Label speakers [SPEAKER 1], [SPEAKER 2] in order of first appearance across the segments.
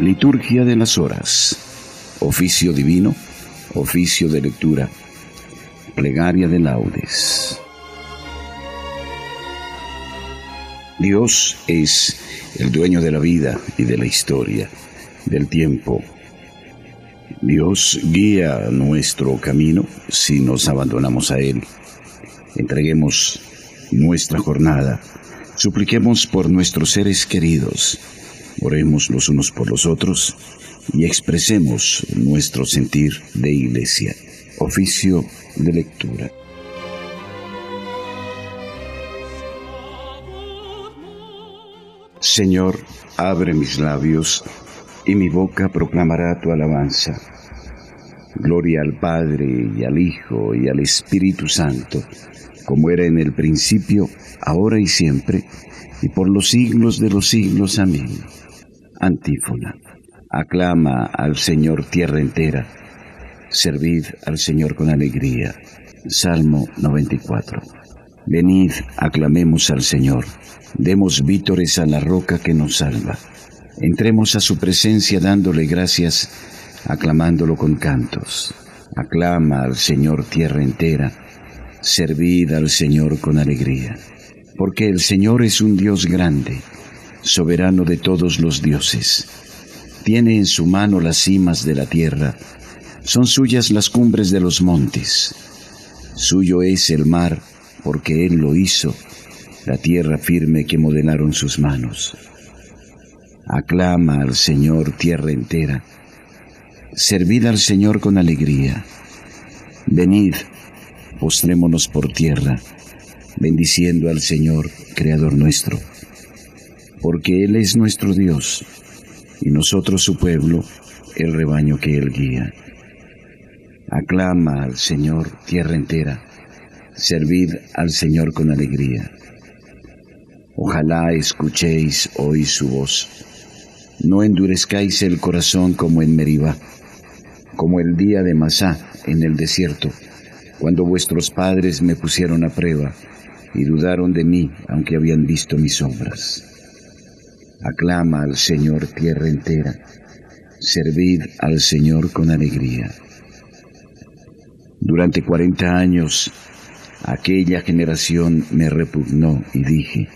[SPEAKER 1] Liturgia de las horas. Oficio divino. Oficio de lectura. Plegaria de laudes. Dios es el dueño de la vida y de la historia, del tiempo. Dios guía nuestro camino si nos abandonamos a Él. Entreguemos nuestra jornada. Supliquemos por nuestros seres queridos. Oremos los unos por los otros y expresemos nuestro sentir de iglesia. Oficio de lectura. Señor, abre mis labios y mi boca proclamará tu alabanza. Gloria al Padre y al Hijo y al Espíritu Santo como era en el principio, ahora y siempre, y por los siglos de los siglos. Amén. Antífona. Aclama al Señor tierra entera. Servid al Señor con alegría. Salmo 94. Venid, aclamemos al Señor. Demos vítores a la roca que nos salva. Entremos a su presencia dándole gracias, aclamándolo con cantos. Aclama al Señor tierra entera Servid al Señor con alegría, porque el Señor es un Dios grande, soberano de todos los dioses. Tiene en su mano las cimas de la tierra, son suyas las cumbres de los montes. Suyo es el mar, porque Él lo hizo, la tierra firme que modelaron sus manos. Aclama al Señor tierra entera, servid al Señor con alegría. Venid, postrémonos por tierra, bendiciendo al Señor, Creador nuestro, porque Él es nuestro Dios, y nosotros su pueblo, el rebaño que Él guía. Aclama al Señor, tierra entera, servid al Señor con alegría. Ojalá escuchéis hoy su voz. No endurezcáis el corazón como en Meribá, como el día de Masá en el desierto cuando vuestros padres me pusieron a prueba y dudaron de mí, aunque habían visto mis obras. Aclama al Señor tierra entera, servid al Señor con alegría. Durante cuarenta años aquella generación me repugnó y dije,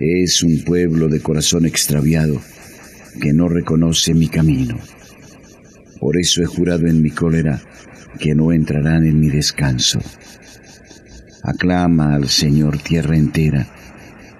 [SPEAKER 1] es un pueblo de corazón extraviado que no reconoce mi camino. Por eso he jurado en mi cólera que no entrarán en mi descanso. Aclama al Señor tierra entera,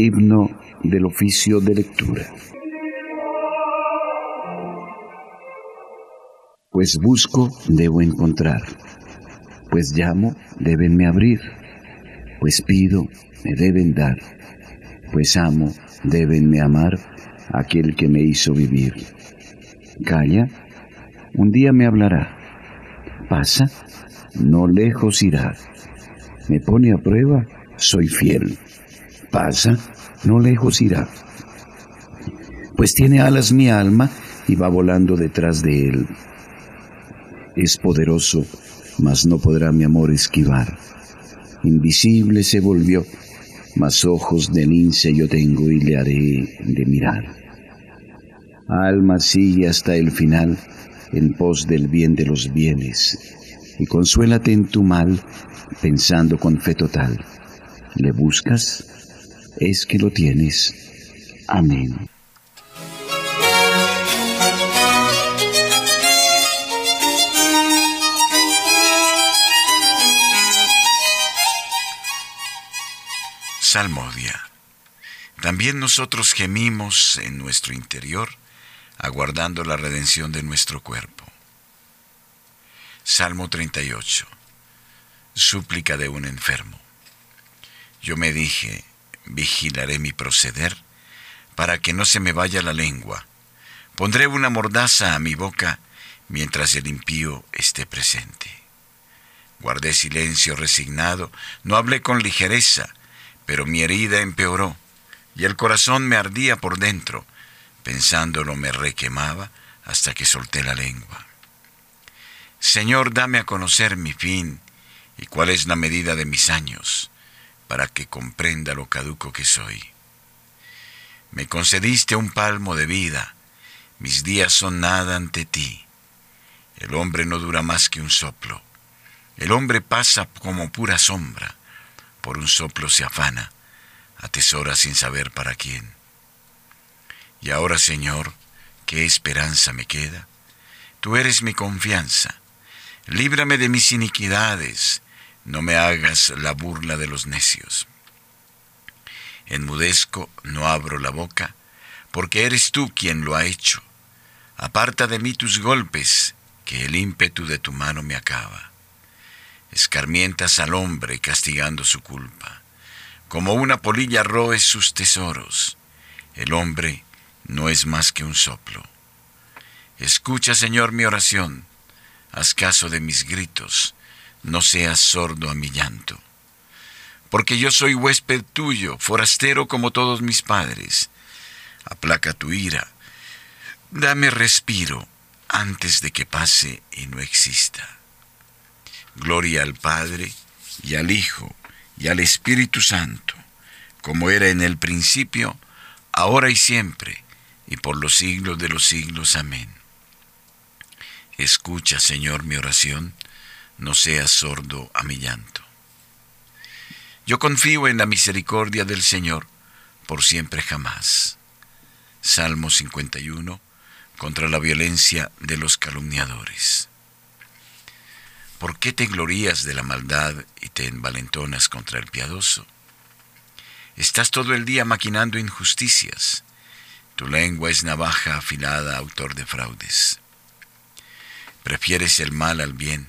[SPEAKER 1] Himno del oficio de lectura. Pues busco, debo encontrar. Pues llamo, debenme abrir. Pues pido, me deben dar. Pues amo, debenme amar aquel que me hizo vivir. Calla, un día me hablará. Pasa, no lejos irá. Me pone a prueba, soy fiel pasa, no lejos irá. Pues tiene alas mi alma y va volando detrás de él. Es poderoso, mas no podrá mi amor esquivar. Invisible se volvió, mas ojos de lince yo tengo y le haré de mirar. Alma sigue hasta el final en pos del bien de los bienes, y consuélate en tu mal pensando con fe total. ¿Le buscas? Es que lo tienes. Amén.
[SPEAKER 2] Salmodia. También nosotros gemimos en nuestro interior, aguardando la redención de nuestro cuerpo. Salmo 38. Súplica de un enfermo. Yo me dije, vigilaré mi proceder para que no se me vaya la lengua. Pondré una mordaza a mi boca mientras el impío esté presente. Guardé silencio resignado, no hablé con ligereza, pero mi herida empeoró, y el corazón me ardía por dentro, pensándolo me requemaba hasta que solté la lengua. Señor, dame a conocer mi fin y cuál es la medida de mis años, para que comprenda lo caduco que soy. Me concediste un palmo de vida, mis días son nada ante ti. El hombre no dura más que un soplo. El hombre pasa como pura sombra, por un soplo se afana, atesora sin saber para quién. Y ahora, Señor, ¿qué esperanza me queda? Tú eres mi confianza. Líbrame de mis iniquidades, no me hagas la burla de los necios. Enmudezco, no abro la boca, porque eres tú quien lo ha hecho. Aparta de mí tus golpes, que el ímpetu de tu mano me acaba. Escarmientas al hombre castigando su culpa. Como una polilla roes sus tesoros. El hombre no es más que un soplo. Escucha, Señor, mi oración. Haz caso de mis gritos. No seas sordo a mi llanto. Porque yo soy huésped tuyo, forastero como todos mis padres. Aplaca tu ira. Dame respiro antes de que pase y no exista. Gloria al Padre, y al Hijo, y al Espíritu Santo, como era en el principio, ahora y siempre, y por los siglos de los siglos. Amén. Escucha, Señor, mi oración, no seas sordo a mi llanto. Yo confío en la misericordia del Señor por siempre jamás. Salmo 51, contra la violencia de los calumniadores. ¿Por qué te glorías de la maldad y te envalentonas contra el piadoso? Estás todo el día maquinando injusticias. Tu lengua es navaja afilada, autor de fraudes. Prefieres el mal al bien,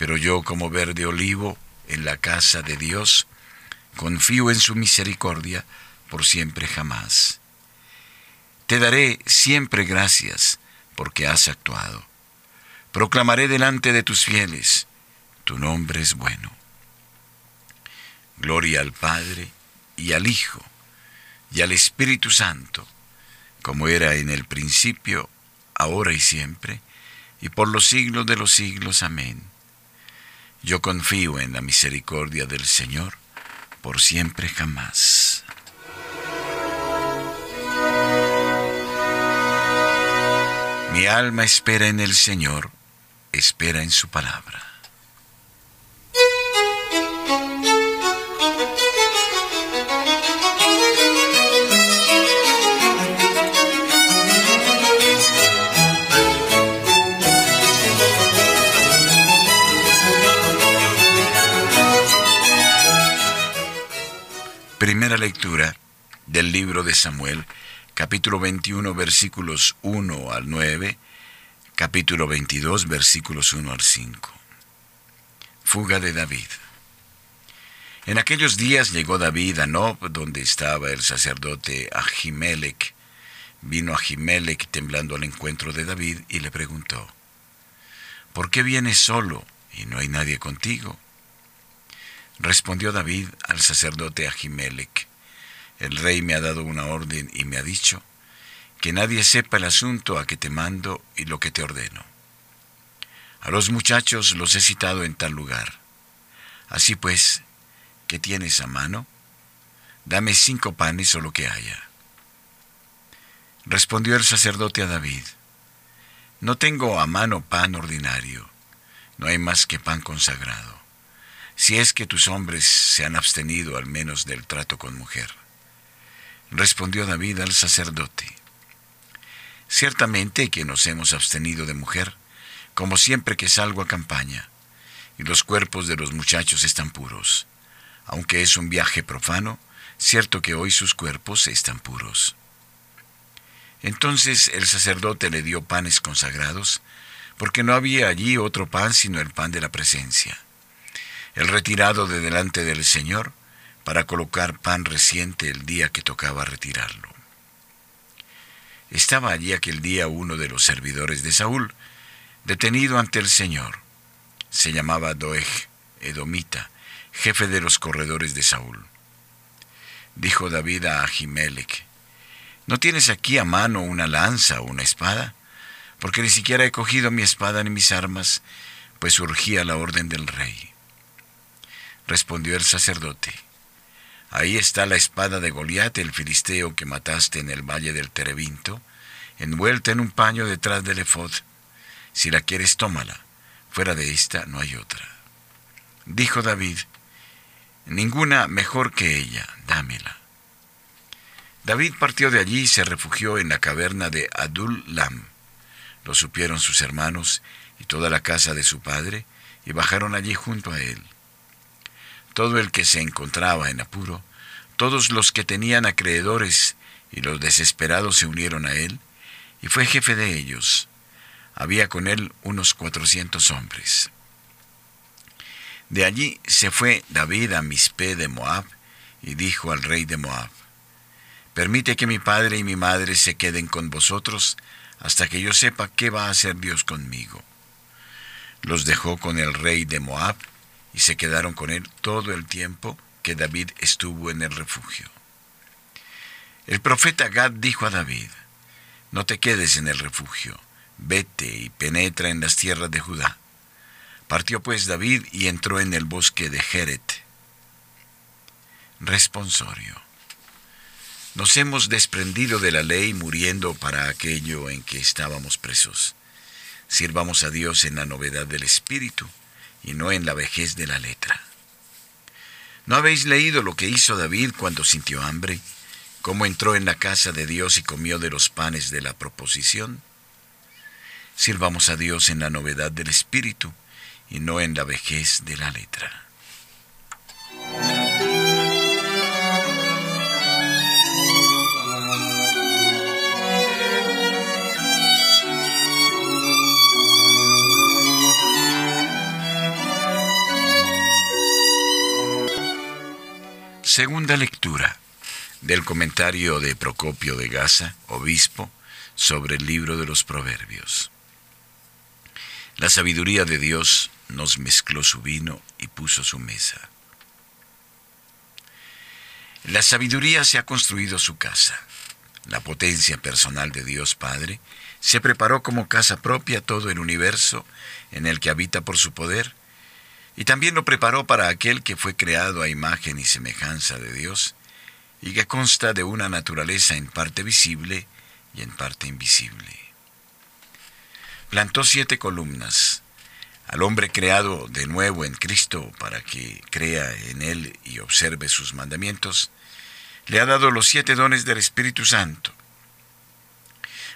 [SPEAKER 2] Pero yo, como verde olivo en la casa de Dios, confío en su misericordia por siempre jamás. Te daré siempre gracias porque has actuado Proclamaré delante de tus fieles, tu nombre es bueno. Gloria al Padre y al Hijo y al Espíritu Santo, como era en el principio, ahora y siempre, y por los siglos de los siglos. Amén. Yo confío en la misericordia del Señor por siempre jamás. Mi alma espera en el Señor espera en su palabra. Primera lectura del libro de Samuel, capítulo 21, versículos 1 al 9 capítulo 22, versículos 1 al 5. Fuga de David. En aquellos días llegó David a Nob, donde estaba el sacerdote Ahimelech. Vino Ahimelech temblando al encuentro de David y le preguntó, ¿Por qué vienes solo y no hay nadie contigo? Respondió David al sacerdote Ahimelech, el rey me ha dado una orden y me ha dicho, que nadie sepa el asunto a que te mando y lo que te ordeno. A los muchachos los he citado en tal lugar. Así pues, ¿qué tienes a mano? Dame cinco panes o lo que haya. Respondió el sacerdote a David, No tengo a mano pan ordinario, no hay más que pan consagrado, si es que tus hombres se han abstenido al menos del trato con mujer. Respondió David al sacerdote, Ciertamente que nos hemos abstenido de mujer, como siempre que salgo a campaña, y los cuerpos de los muchachos están puros. Aunque es un viaje profano, cierto que hoy sus cuerpos están puros. Entonces el sacerdote le dio panes consagrados, porque no había allí otro pan sino el pan de la presencia. El retirado de delante del Señor, para colocar pan reciente el día que tocaba retirarlo. Estaba allí aquel día uno de los servidores de Saúl, detenido ante el Señor. Se llamaba Doeg, Edomita, jefe de los corredores de Saúl. Dijo David a Ahimelech, ¿no tienes aquí a mano una lanza o una espada? Porque ni siquiera he cogido mi espada ni mis armas, pues surgía la orden del rey. Respondió el sacerdote, Ahí está la espada de Goliat, el filisteo que mataste en el valle del Terebinto, envuelta en un paño detrás del efod. Si la quieres, tómala. Fuera de esta no hay otra. Dijo David, ninguna mejor que ella, dámela. David partió de allí y se refugió en la caverna de Adul Lam. Lo supieron sus hermanos y toda la casa de su padre, y bajaron allí junto a él todo el que se encontraba en apuro, todos los que tenían acreedores y los desesperados se unieron a él, y fue jefe de ellos. Había con él unos cuatrocientos hombres. De allí se fue David a Mispé de Moab, y dijo al rey de Moab, Permite que mi padre y mi madre se queden con vosotros hasta que yo sepa qué va a hacer Dios conmigo. Los dejó con el rey de Moab, y se quedaron con él todo el tiempo que David estuvo en el refugio. El profeta Gad dijo a David, No te quedes en el refugio, vete y penetra en las tierras de Judá. Partió pues David y entró en el bosque de Jeret. Responsorio. Nos hemos desprendido de la ley muriendo para aquello en que estábamos presos. Sirvamos a Dios en la novedad del Espíritu y no en la vejez de la letra. ¿No habéis leído lo que hizo David cuando sintió hambre? ¿Cómo entró en la casa de Dios y comió de los panes de la proposición? Sirvamos a Dios en la novedad del Espíritu y no en la vejez de la letra. Segunda lectura del comentario de Procopio de Gaza, obispo, sobre el libro de los Proverbios. La sabiduría de Dios nos mezcló su vino y puso su mesa. La sabiduría se ha construido su casa. La potencia personal de Dios Padre se preparó como casa propia todo el universo en el que habita por su poder y también lo preparó para aquel que fue creado a imagen y semejanza de Dios, y que consta de una naturaleza en parte visible y en parte invisible. Plantó siete columnas, al hombre creado de nuevo en Cristo para que crea en Él y observe sus mandamientos, le ha dado los siete dones del Espíritu Santo.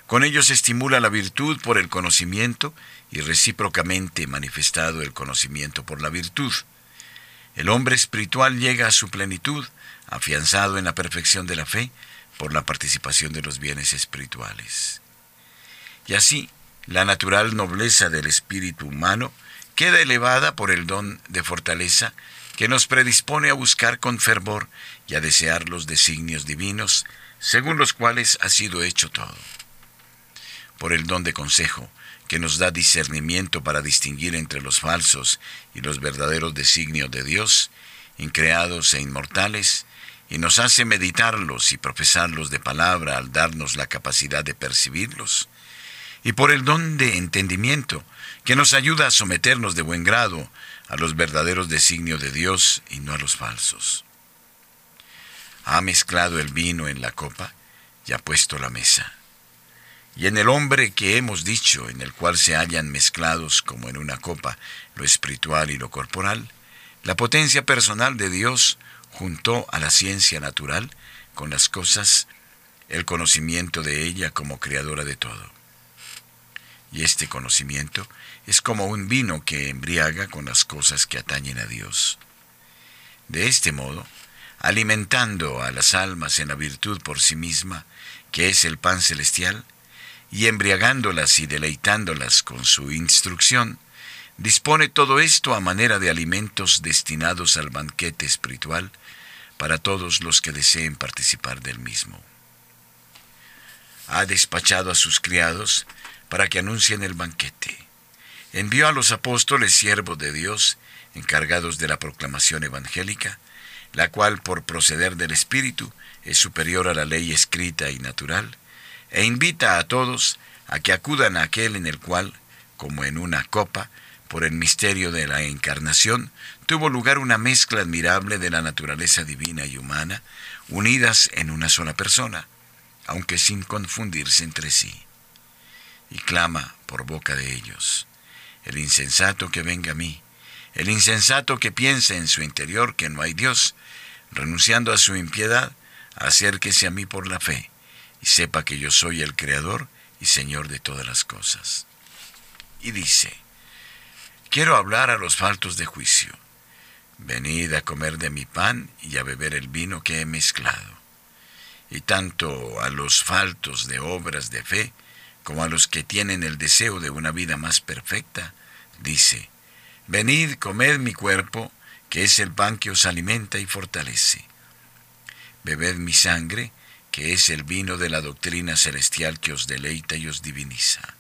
[SPEAKER 2] Con ellos estimula la virtud por el conocimiento y recíprocamente manifestado el conocimiento por la virtud. El hombre espiritual llega a su plenitud, afianzado en la perfección de la fe, por la participación de los bienes espirituales. Y así, la natural nobleza del espíritu humano queda elevada por el don de fortaleza que nos predispone a buscar con fervor y a desear los designios divinos, según los cuales ha sido hecho todo. Por el don de consejo, que nos da discernimiento para distinguir entre los falsos y los verdaderos designios de Dios, increados e inmortales, y nos hace meditarlos y profesarlos de palabra al darnos la capacidad de percibirlos, y por el don de entendimiento, que nos ayuda a someternos de buen grado a los verdaderos designios de Dios y no a los falsos. Ha mezclado el vino en la copa y ha puesto la mesa y en el hombre que hemos dicho, en el cual se hallan mezclados como en una copa lo espiritual y lo corporal, la potencia personal de Dios junto a la ciencia natural con las cosas el conocimiento de ella como creadora de todo. Y este conocimiento es como un vino que embriaga con las cosas que atañen a Dios. De este modo, alimentando a las almas en la virtud por sí misma, que es el pan celestial, y embriagándolas y deleitándolas con su instrucción, dispone todo esto a manera de alimentos destinados al banquete espiritual para todos los que deseen participar del mismo. Ha despachado a sus criados para que anuncien el banquete. Envió a los apóstoles siervos de Dios, encargados de la proclamación evangélica, la cual por proceder del Espíritu es superior a la ley escrita y natural, e invita a todos a que acudan a aquel en el cual, como en una copa, por el misterio de la encarnación, tuvo lugar una mezcla admirable de la naturaleza divina y humana, unidas en una sola persona, aunque sin confundirse entre sí. Y clama por boca de ellos, el insensato que venga a mí, el insensato que piense en su interior que no hay Dios, renunciando a su impiedad, acérquese a mí por la fe, y sepa que yo soy el Creador y Señor de todas las cosas. Y dice, quiero hablar a los faltos de juicio. Venid a comer de mi pan y a beber el vino que he mezclado. Y tanto a los faltos de obras de fe, como a los que tienen el deseo de una vida más perfecta, dice, Venid, comed mi cuerpo, que es el pan que os alimenta y fortalece. Bebed mi sangre, que es el vino de la doctrina celestial que os deleita y os diviniza.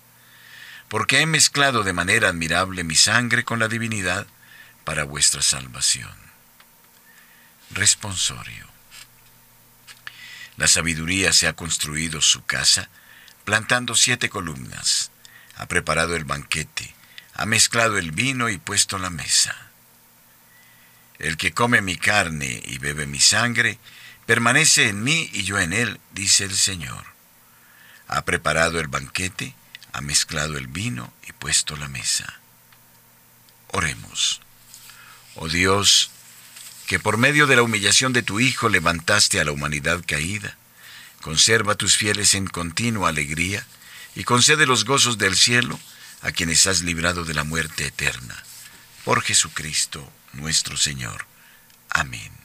[SPEAKER 2] Porque he mezclado de manera admirable mi sangre con la divinidad para vuestra salvación. Responsorio. La sabiduría se ha construido su casa, plantando siete columnas, ha preparado el banquete, ha mezclado el vino y puesto la mesa. El que come mi carne y bebe mi sangre, permanece en mí y yo en él, dice el Señor. Ha preparado el banquete, ha mezclado el vino y puesto la mesa. Oremos. Oh Dios, que por medio de la humillación de tu Hijo levantaste a la humanidad caída, conserva tus fieles en continua alegría y concede los gozos del cielo a quienes has librado de la muerte eterna. Por Jesucristo nuestro Señor. Amén.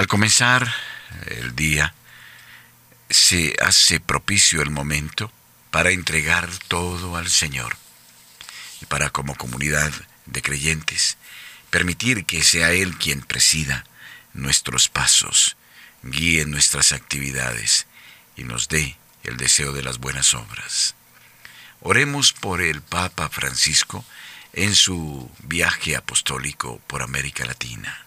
[SPEAKER 2] Al comenzar el día, se hace propicio el momento para entregar todo al Señor y para como comunidad de creyentes permitir que sea Él quien presida nuestros pasos, guíe nuestras actividades y nos dé el deseo de las buenas obras. Oremos por el Papa Francisco en su viaje apostólico por América Latina.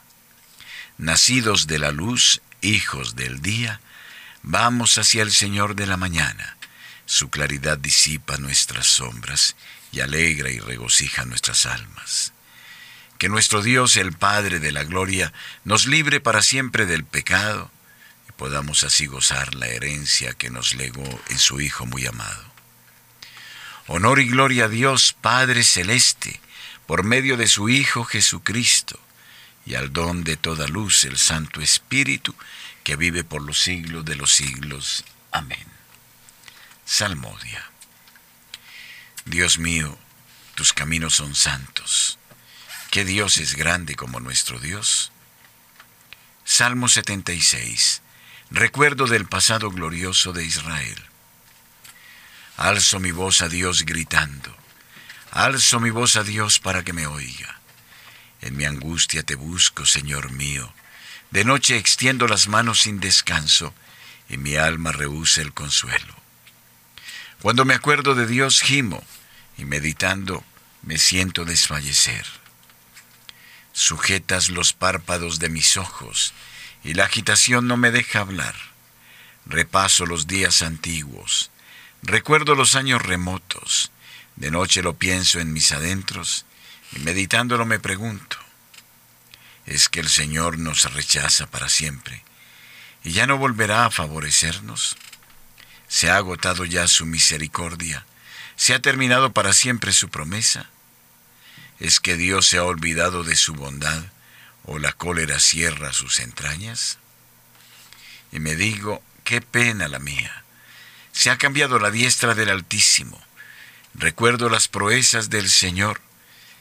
[SPEAKER 2] Nacidos de la luz, hijos del día, vamos hacia el Señor de la mañana. Su claridad disipa nuestras sombras y alegra y regocija nuestras almas. Que nuestro Dios, el Padre de la Gloria, nos libre para siempre del pecado y podamos así gozar la herencia que nos legó en su Hijo muy amado. Honor y gloria a Dios, Padre Celeste, por medio de su Hijo Jesucristo, y al don de toda luz, el Santo Espíritu, que vive por los siglos de los siglos. Amén. Salmodia. Dios mío, tus caminos son santos. ¿Qué Dios es grande como nuestro Dios? Salmo 76. Recuerdo del pasado glorioso de Israel. Alzo mi voz a Dios gritando. Alzo mi voz a Dios para que me oiga. En mi angustia te busco, Señor mío. De noche extiendo las manos sin descanso, y mi alma rehúsa el consuelo. Cuando me acuerdo de Dios, gimo, y meditando me siento desfallecer. Sujetas los párpados de mis ojos, y la agitación no me deja hablar. Repaso los días antiguos, recuerdo los años remotos, de noche lo pienso en mis adentros, y meditándolo me pregunto, ¿es que el Señor nos rechaza para siempre y ya no volverá a favorecernos? ¿Se ha agotado ya su misericordia? ¿Se ha terminado para siempre su promesa? ¿Es que Dios se ha olvidado de su bondad o la cólera cierra sus entrañas? Y me digo, qué pena la mía. Se ha cambiado la diestra del Altísimo. Recuerdo las proezas del Señor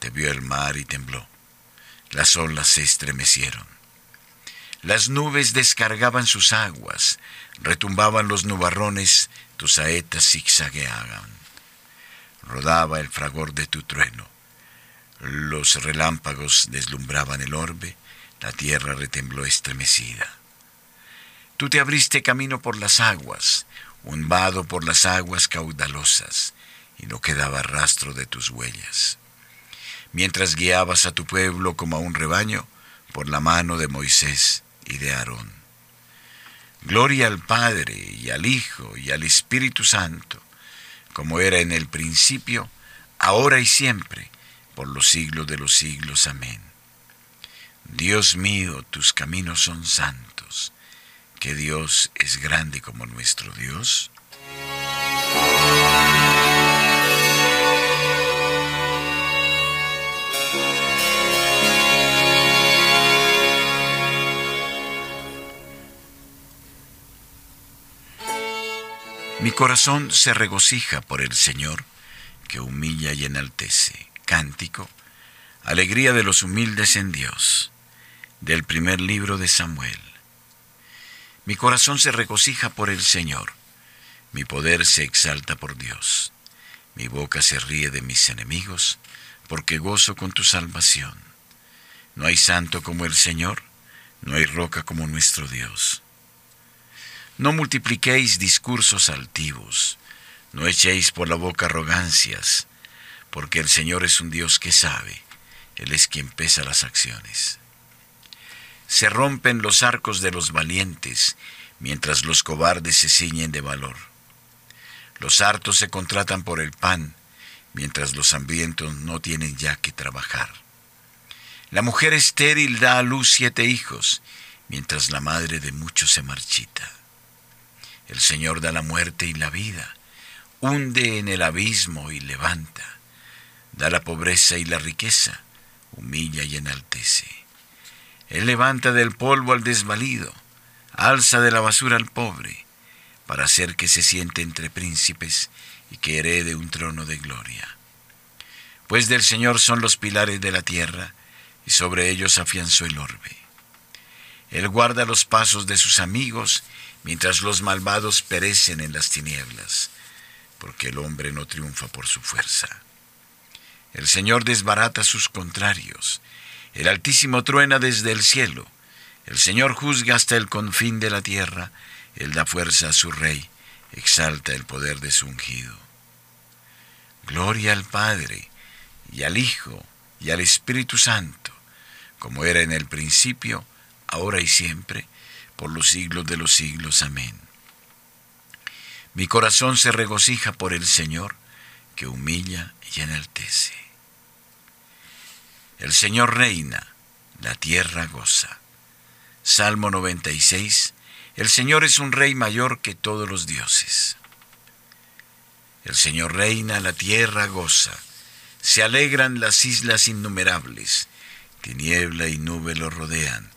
[SPEAKER 2] te vio el mar y tembló. Las olas se estremecieron. Las nubes descargaban sus aguas, retumbaban los nubarrones, tus saetas zigzagueaban. Rodaba el fragor de tu trueno. Los relámpagos deslumbraban el orbe, la tierra retembló estremecida. Tú te abriste camino por las aguas, un por las aguas caudalosas, y no quedaba rastro de tus huellas mientras guiabas a tu pueblo como a un rebaño por la mano de Moisés y de Aarón. Gloria al Padre y al Hijo y al Espíritu Santo, como era en el principio, ahora y siempre, por los siglos de los siglos. Amén. Dios mío, tus caminos son santos, que Dios es grande como nuestro Dios. Mi corazón se regocija por el Señor, que humilla y enaltece. Cántico, alegría de los humildes en Dios, del primer libro de Samuel. Mi corazón se regocija por el Señor, mi poder se exalta por Dios, mi boca se ríe de mis enemigos, porque gozo con tu salvación. No hay santo como el Señor, no hay roca como nuestro Dios. No multipliquéis discursos altivos, no echéis por la boca arrogancias, porque el Señor es un Dios que sabe, Él es quien pesa las acciones. Se rompen los arcos de los valientes, mientras los cobardes se ciñen de valor. Los hartos se contratan por el pan, mientras los hambrientos no tienen ya que trabajar. La mujer estéril da a luz siete hijos, mientras la madre de muchos se marchita. El Señor da la muerte y la vida, hunde en el abismo y levanta, da la pobreza y la riqueza, humilla y enaltece. Él levanta del polvo al desvalido, alza de la basura al pobre, para hacer que se siente entre príncipes y que herede un trono de gloria. Pues del Señor son los pilares de la tierra, y sobre ellos afianzó el orbe. Él guarda los pasos de sus amigos mientras los malvados perecen en las tinieblas, porque el hombre no triunfa por su fuerza. El Señor desbarata sus contrarios, el Altísimo truena desde el cielo, el Señor juzga hasta el confín de la tierra, Él da fuerza a su Rey, exalta el poder de su ungido. Gloria al Padre, y al Hijo, y al Espíritu Santo, como era en el principio, ahora y siempre, por los siglos de los siglos. Amén. Mi corazón se regocija por el Señor, que humilla y enaltece. El Señor reina, la tierra goza. Salmo 96. El Señor es un rey mayor que todos los dioses. El Señor reina, la tierra goza. Se alegran las islas innumerables, tiniebla y nube lo rodean,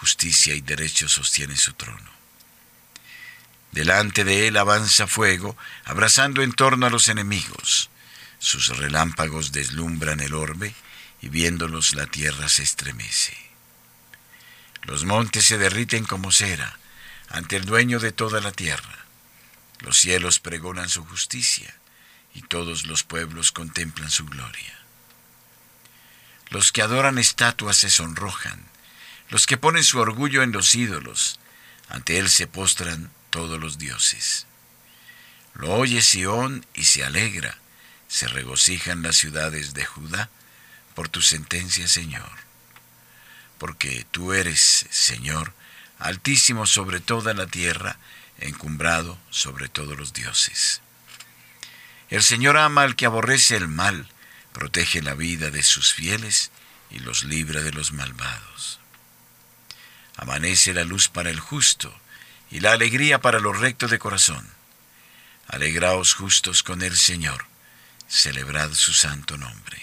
[SPEAKER 2] justicia y derecho sostienen su trono. Delante de él avanza fuego, abrazando en torno a los enemigos. Sus relámpagos deslumbran el orbe, y viéndolos la tierra se estremece. Los montes se derriten como cera ante el dueño de toda la tierra. Los cielos pregonan su justicia, y todos los pueblos contemplan su gloria. Los que adoran estatuas se sonrojan, los que ponen su orgullo en los ídolos, ante él se postran todos los dioses. Lo oye Sión y se alegra, se regocijan las ciudades de Judá por tu sentencia, Señor. Porque tú eres, Señor, altísimo sobre toda la tierra, encumbrado sobre todos los dioses. El Señor ama al que aborrece el mal, protege la vida de sus fieles y los libra de los malvados. Amanece la luz para el justo y la alegría para los rectos de corazón. Alegraos justos con el Señor, celebrad su santo nombre.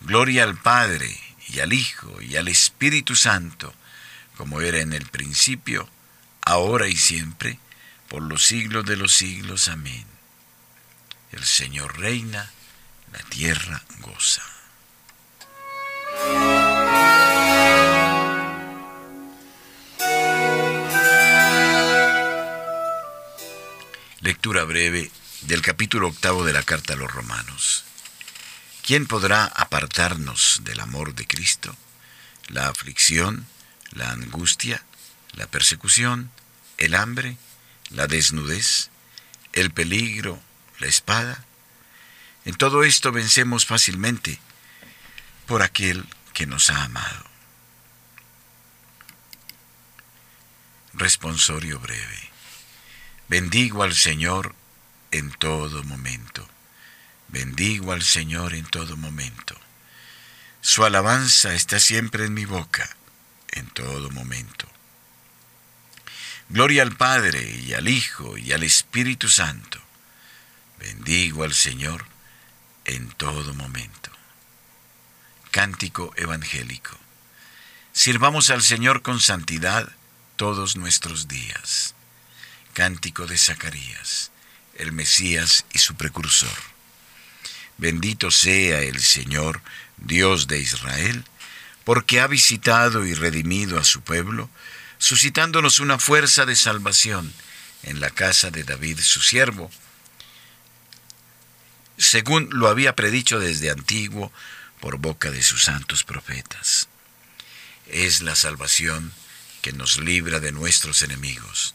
[SPEAKER 2] Gloria al Padre y al Hijo y al Espíritu Santo, como era en el principio, ahora y siempre, por los siglos de los siglos. Amén. El Señor reina, la tierra goza. Lectura breve del capítulo octavo de la carta a los romanos. ¿Quién podrá apartarnos del amor de Cristo? La aflicción, la angustia, la persecución, el hambre, la desnudez, el peligro, la espada. En todo esto vencemos fácilmente por aquel que nos ha amado. Responsorio breve. Bendigo al Señor en todo momento. Bendigo al Señor en todo momento. Su alabanza está siempre en mi boca, en todo momento. Gloria al Padre y al Hijo y al Espíritu Santo. Bendigo al Señor en todo momento. Cántico evangélico. Sirvamos al Señor con santidad todos nuestros días. Cántico de Zacarías, el Mesías y su precursor. Bendito sea el Señor, Dios de Israel, porque ha visitado y redimido a su pueblo, suscitándonos una fuerza de salvación en la casa de David su siervo, según lo había predicho desde antiguo por boca de sus santos profetas. Es la salvación que nos libra de nuestros enemigos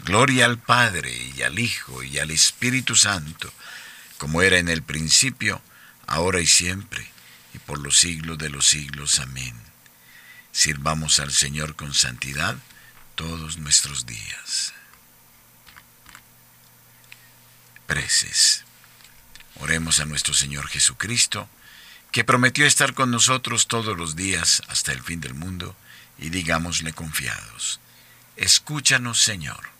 [SPEAKER 2] Gloria al Padre y al Hijo y al Espíritu Santo, como era en el principio, ahora y siempre, y por los siglos de los siglos. Amén. Sirvamos al Señor con santidad todos nuestros días. Preces. Oremos a nuestro Señor Jesucristo, que prometió estar con nosotros todos los días hasta el fin del mundo, y digámosle confiados, escúchanos Señor.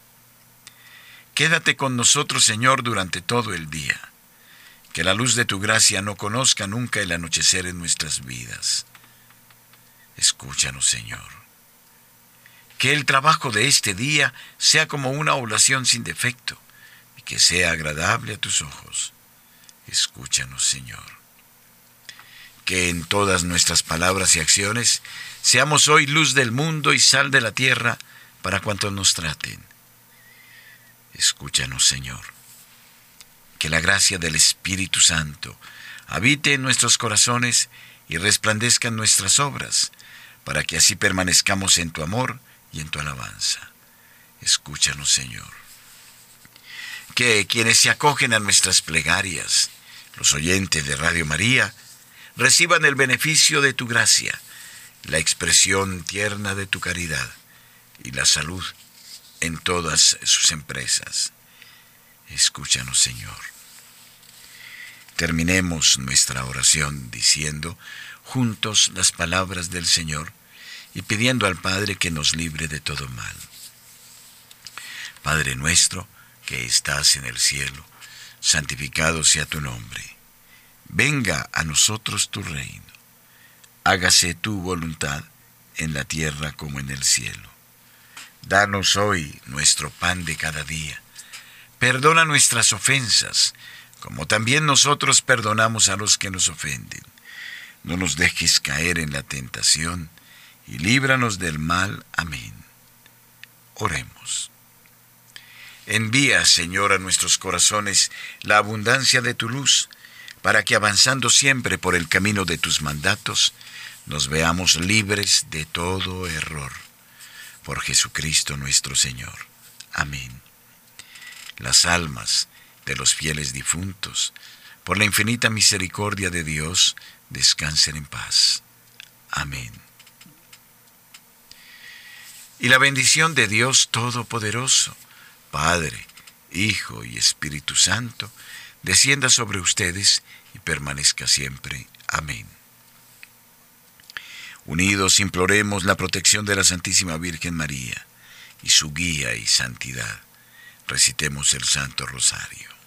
[SPEAKER 2] Quédate con nosotros Señor durante todo el día, que la luz de tu gracia no conozca nunca el anochecer en nuestras vidas. Escúchanos Señor. Que el trabajo de este día sea como una oblación sin defecto y que sea agradable a tus ojos. Escúchanos Señor que en todas nuestras palabras y acciones seamos hoy luz del mundo y sal de la tierra para cuantos nos traten. Escúchanos, Señor. Que la gracia del Espíritu Santo habite en nuestros corazones y resplandezca en nuestras obras, para que así permanezcamos en tu amor y en tu alabanza. Escúchanos, Señor. Que quienes se acogen a nuestras plegarias, los oyentes de Radio María, reciban el beneficio de tu gracia, la expresión tierna de tu caridad y la salud en todas sus empresas. Escúchanos, Señor. Terminemos nuestra oración diciendo juntos las palabras del Señor y pidiendo al Padre que nos libre de todo mal. Padre nuestro, que estás en el cielo, santificado sea tu nombre. Venga a nosotros tu reino. Hágase tu voluntad en la tierra como en el cielo. Danos hoy nuestro pan de cada día. Perdona nuestras ofensas, como también nosotros perdonamos a los que nos ofenden. No nos dejes caer en la tentación, y líbranos del mal. Amén. Oremos. Envía, Señor, a nuestros corazones la abundancia de tu luz, para que avanzando siempre por el camino de tus mandatos, nos veamos libres de todo error. Por Jesucristo nuestro Señor. Amén. Las almas de los fieles difuntos, por la infinita misericordia de Dios, descansen en paz. Amén. Y la bendición de Dios Todopoderoso, Padre, Hijo y Espíritu Santo, descienda sobre ustedes y permanezca siempre. Amén. Unidos imploremos la protección de la Santísima Virgen María y su guía y santidad. Recitemos el Santo Rosario.